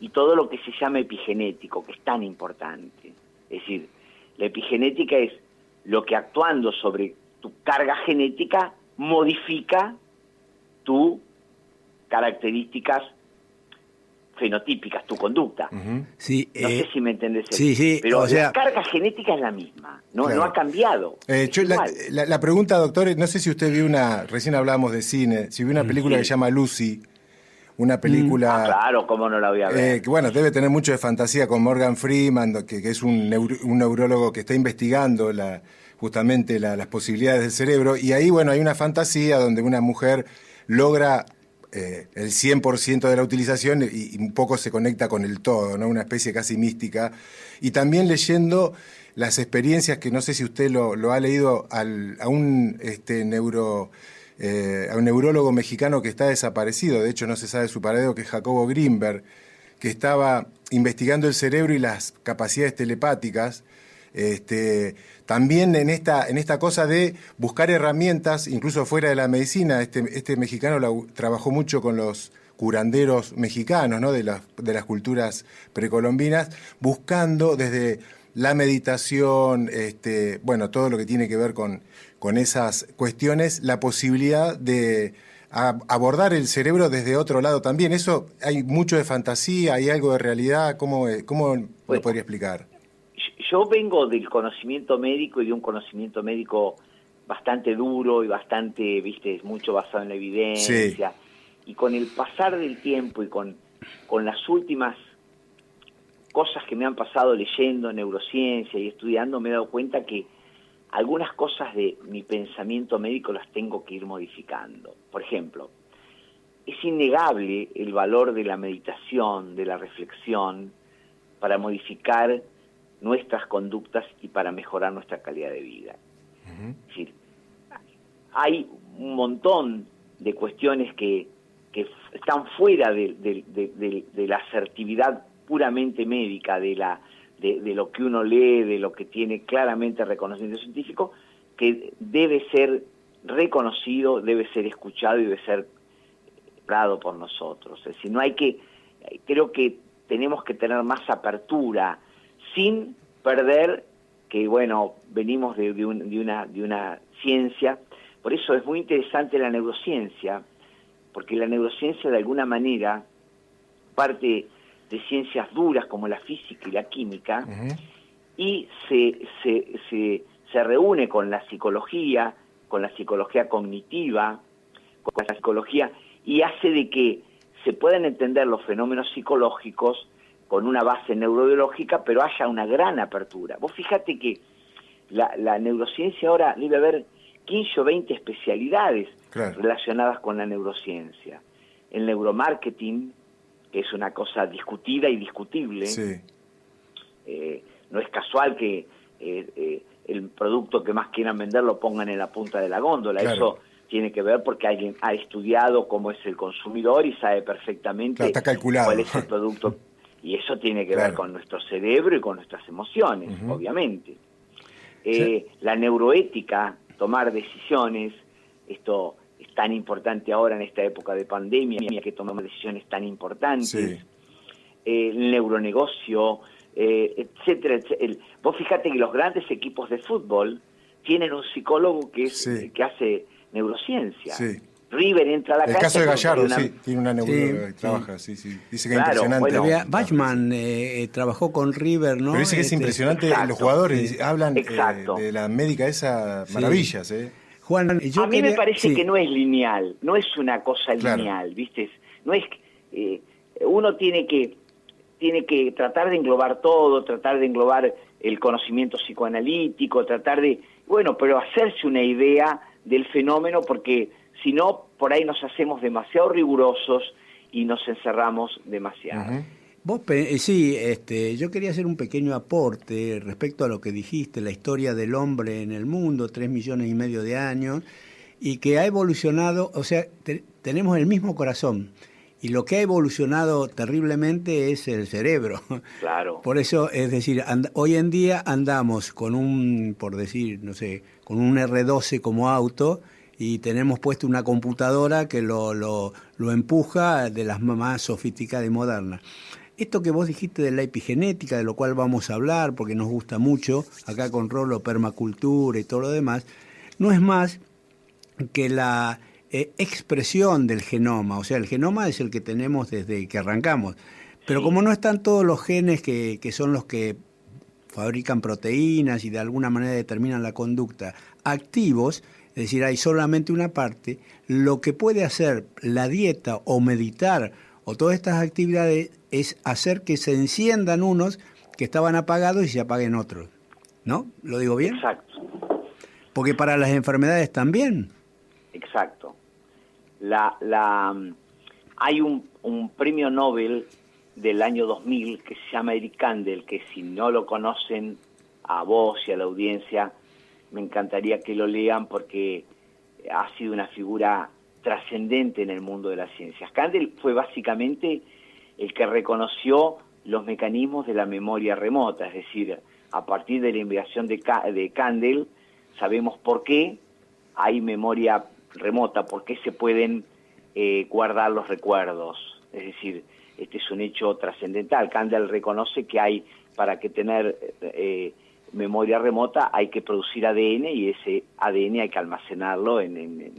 y todo lo que se llama epigenético, que es tan importante. Es decir, la epigenética es lo que actuando sobre tu carga genética modifica tus características fenotípicas, tu conducta. sí, no sé eh, si me entendés. Sí, sí, pero la carga genética es la misma, no, no ha cambiado. Eh, la, pregunta, doctor, no sé si usted vio una, recién hablábamos de cine, si vio una película que se llama Lucy, una película... Ah, claro, cómo no la voy a ver. Eh, que bueno, debe tener mucho de fantasía con Morgan Freeman, que, es un, un, neurólogo que está investigando la, justamente las posibilidades del cerebro, y ahí, bueno, hay una fantasía donde una mujer logra eh, el 100% de la utilización y, un poco se conecta con el todo, ¿no? Una especie casi mística. Y también leyendo las experiencias que no sé si usted lo, ha leído a un este, neuro eh, a un neurólogo mexicano que está desaparecido, de hecho no se sabe su paradero, que es Jacobo Greenberg, que estaba investigando el cerebro y las capacidades telepáticas, este, también en esta, en esta cosa de buscar herramientas, incluso fuera de la medicina, este, este mexicano trabajó mucho con los curanderos mexicanos, ¿no? de, las, de las culturas precolombinas, buscando desde la meditación, este, bueno, todo lo que tiene que ver con, con esas cuestiones, la posibilidad de abordar el cerebro desde otro lado también. Eso hay mucho de fantasía, hay algo de realidad, ¿cómo, cómo lo podría explicar? Yo vengo del conocimiento médico y de un conocimiento médico bastante duro y bastante, viste, mucho basado en la evidencia. Y con el pasar del tiempo y con, con las últimas cosas que me han pasado leyendo neurociencia y estudiando, me he dado cuenta que algunas cosas de mi pensamiento médico las tengo que ir modificando. Por ejemplo, es innegable el valor de la meditación, de la reflexión, para modificar nuestras conductas y para mejorar nuestra calidad de vida. Es decir, hay un montón de cuestiones que, que están fuera de, de la asertividad puramente médica, de, la, de, lo que uno lee, de lo que tiene claramente reconocimiento científico, que debe ser reconocido, debe ser escuchado y debe ser dado por nosotros. Es decir, no hay que, creo que tenemos que tener más apertura, sin perder que, bueno, venimos de, de, una, de una ciencia, por eso es muy interesante la neurociencia, porque la neurociencia de alguna manera parte de ciencias duras como la física y la química y se, se, se, se, reúne con la psicología, con la psicología cognitiva, con la psicología y hace de que se puedan entender los fenómenos psicológicos con una base neurobiológica, pero haya una gran apertura. Vos fíjate que la, la neurociencia ahora debe haber 15 o 20 especialidades relacionadas con la neurociencia. El neuromarketing, es una cosa discutida y discutible. Eh, no es casual que eh, eh, el producto que más quieran vender lo pongan en la punta de la góndola. Eso tiene que ver porque alguien ha estudiado cómo es el consumidor y sabe perfectamente cuál es el producto. Y eso tiene que ver con nuestro cerebro y con nuestras emociones, obviamente. Eh, la neuroética, tomar decisiones, esto es tan importante ahora en esta época de pandemia, que tomamos decisiones tan importantes. Eh, el neuronegocio, eh, etcétera, vos fíjate que los grandes equipos de fútbol tienen un psicólogo que, es, que hace neurociencia. River entra a la El caso de Gallardo, sí, tiene una neuróloga que trabaja, sí, sí. Dice que es impresionante. Bueno, Bachman eh, trabajó con River, ¿no? Pero dice que es este, impresionante, los jugadores hablan eh, de la médica esa, maravillas, ¿eh? Juan, yo a mí me parece que no es lineal, no es una cosa lineal, ¿viste? No es eh, uno tiene que tiene que tratar de englobar todo, tratar de englobar el conocimiento psicoanalítico, tratar de, bueno, pero hacerse una idea del fenómeno porque si no, por ahí nos hacemos demasiado rigurosos y nos encerramos demasiado. Vos, eh, sí, este, yo quería hacer un pequeño aporte respecto a lo que dijiste, la historia del hombre en el mundo, tres millones y medio de años, y que ha evolucionado, o sea, tenemos el mismo corazón, y lo que ha evolucionado terriblemente es el cerebro. Claro. Por eso, es decir, hoy en día andamos con un, por decir, no sé, con un R12 como auto y tenemos puesto una computadora que lo, lo, lo empuja de las más sofisticadas y modernas. Esto que vos dijiste de la epigenética, de lo cual vamos a hablar porque nos gusta mucho, acá con Rolo, permacultura y todo lo demás, no es más que la eh, expresión del genoma. O sea, el genoma es el que tenemos desde que arrancamos. Pero como no están todos los genes que, que son los que fabrican proteínas y de alguna manera determinan la conducta activos, es decir, hay solamente una parte, lo que puede hacer la dieta o meditar o todas estas actividades es hacer que se enciendan unos que estaban apagados y se apaguen otros. ¿No? ¿Lo digo bien? Exacto. Porque para las enfermedades también. Exacto. La, la, hay un, un premio Nobel del año 2000 que se llama Eric Kandel, que si no lo conocen a vos y a la audiencia, me encantaría que lo lean porque ha sido una figura trascendente en el mundo de las ciencias. Kandel fue básicamente el que reconoció los mecanismos de la memoria remota, es decir, a partir de la investigación de, de Kandel sabemos por qué hay memoria remota, por qué se pueden eh, guardar los recuerdos. Es decir, este es un hecho trascendental. Kandel reconoce que hay, para que tener eh, memoria remota, hay que producir ADN y ese ADN hay que almacenarlo en,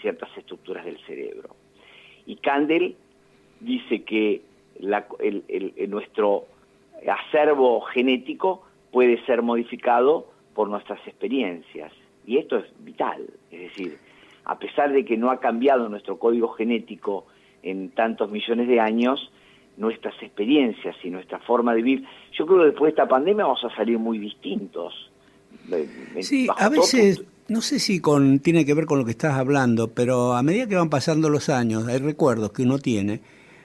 ciertas estructuras del cerebro. Y Kandel dice que nuestro acervo genético puede ser modificado por nuestras experiencias. Y esto es vital. Es decir, a pesar de que no ha cambiado nuestro código genético en tantos millones de años, nuestras experiencias y nuestra forma de vivir, yo creo que después de esta pandemia vamos a salir muy distintos. Sí, a veces, no sé si con, tiene que ver con lo que estás hablando, pero a medida que van pasando los años, hay recuerdos que uno tiene,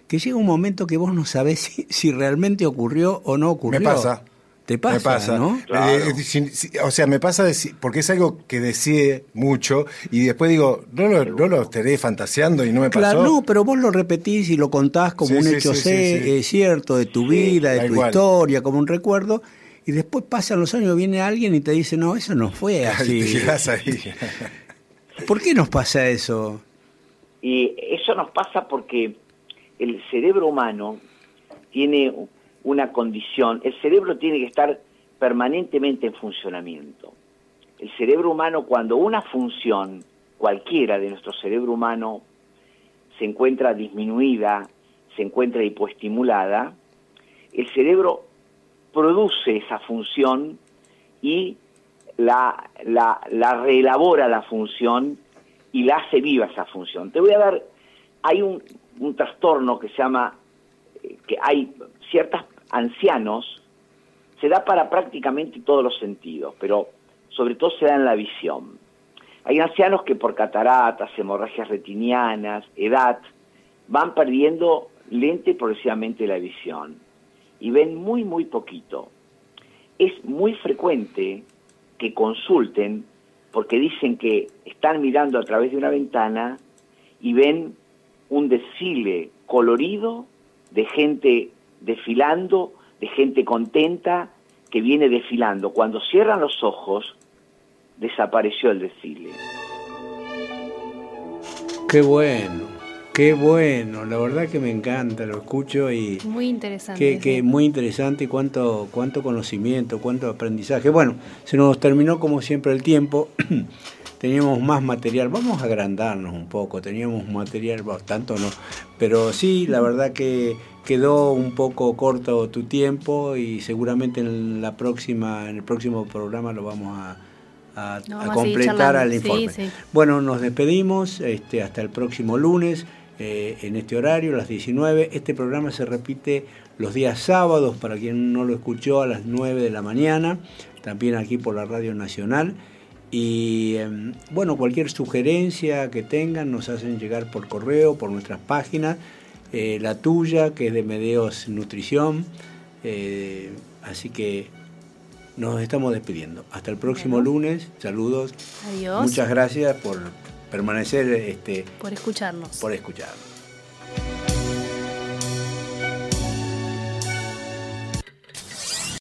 que llega un momento que vos no sabés si, si realmente ocurrió o no ocurrió. Me pasa. Te pasa, ¿no? Eh, o sea, me pasa porque es algo que decide mucho y después digo, no lo, no lo estaré fantaseando y no me pasó. Claro, no, pero vos lo repetís y lo contás como un hecho sé, cierto de tu vida, de tu historia, como un recuerdo. Y después pasan los años, viene alguien y te dice, no, eso no fue así. ¿Por qué nos pasa eso? Y eso nos pasa porque el cerebro humano tiene una condición, el cerebro tiene que estar permanentemente en funcionamiento. El cerebro humano, cuando una función, cualquiera de nuestro cerebro humano, se encuentra disminuida, se encuentra hipoestimulada, el cerebro produce esa función y la, la, reelabora la función y la hace viva esa función. Te voy a dar, hay un, un trastorno que se llama, eh, que hay ciertas ancianos se da para prácticamente todos los sentidos, pero sobre todo se da en la visión. Hay ancianos que por cataratas, hemorragias retinianas, edad, van perdiendo lente progresivamente la visión y ven muy, muy poquito. Es muy frecuente que consulten, porque dicen que están mirando a través de una ventana y ven un desfile colorido de gente desfilando, de gente contenta que viene desfilando. Cuando cierran los ojos, desapareció el desfile. Qué bueno, qué bueno, la verdad que me encanta, lo escucho y... Muy interesante. Que, muy interesante y cuánto, cuánto conocimiento, cuánto aprendizaje. Bueno, se nos terminó como siempre el tiempo. teníamos más material, vamos a agrandarnos un poco, teníamos material, tanto no, pero sí, la verdad que quedó un poco corto tu tiempo y seguramente en la próxima, en el próximo programa lo vamos a, completar al informe. Bueno, nos despedimos este, hasta el próximo lunes. Eh, en este horario, las 19. Este programa se repite los días sábados, para quien no lo escuchó, a las 9 de la mañana, también aquí por la Radio Nacional. Y em, bueno, cualquier sugerencia que tengan nos hacen llegar por correo, por nuestras páginas. Eh, la tuya, que es de Medeos Nutrición. Eh, así que nos estamos despidiendo. Hasta el próximo lunes. Saludos. Adiós. Muchas gracias por permanecer. Este, por escucharnos. Por escucharnos.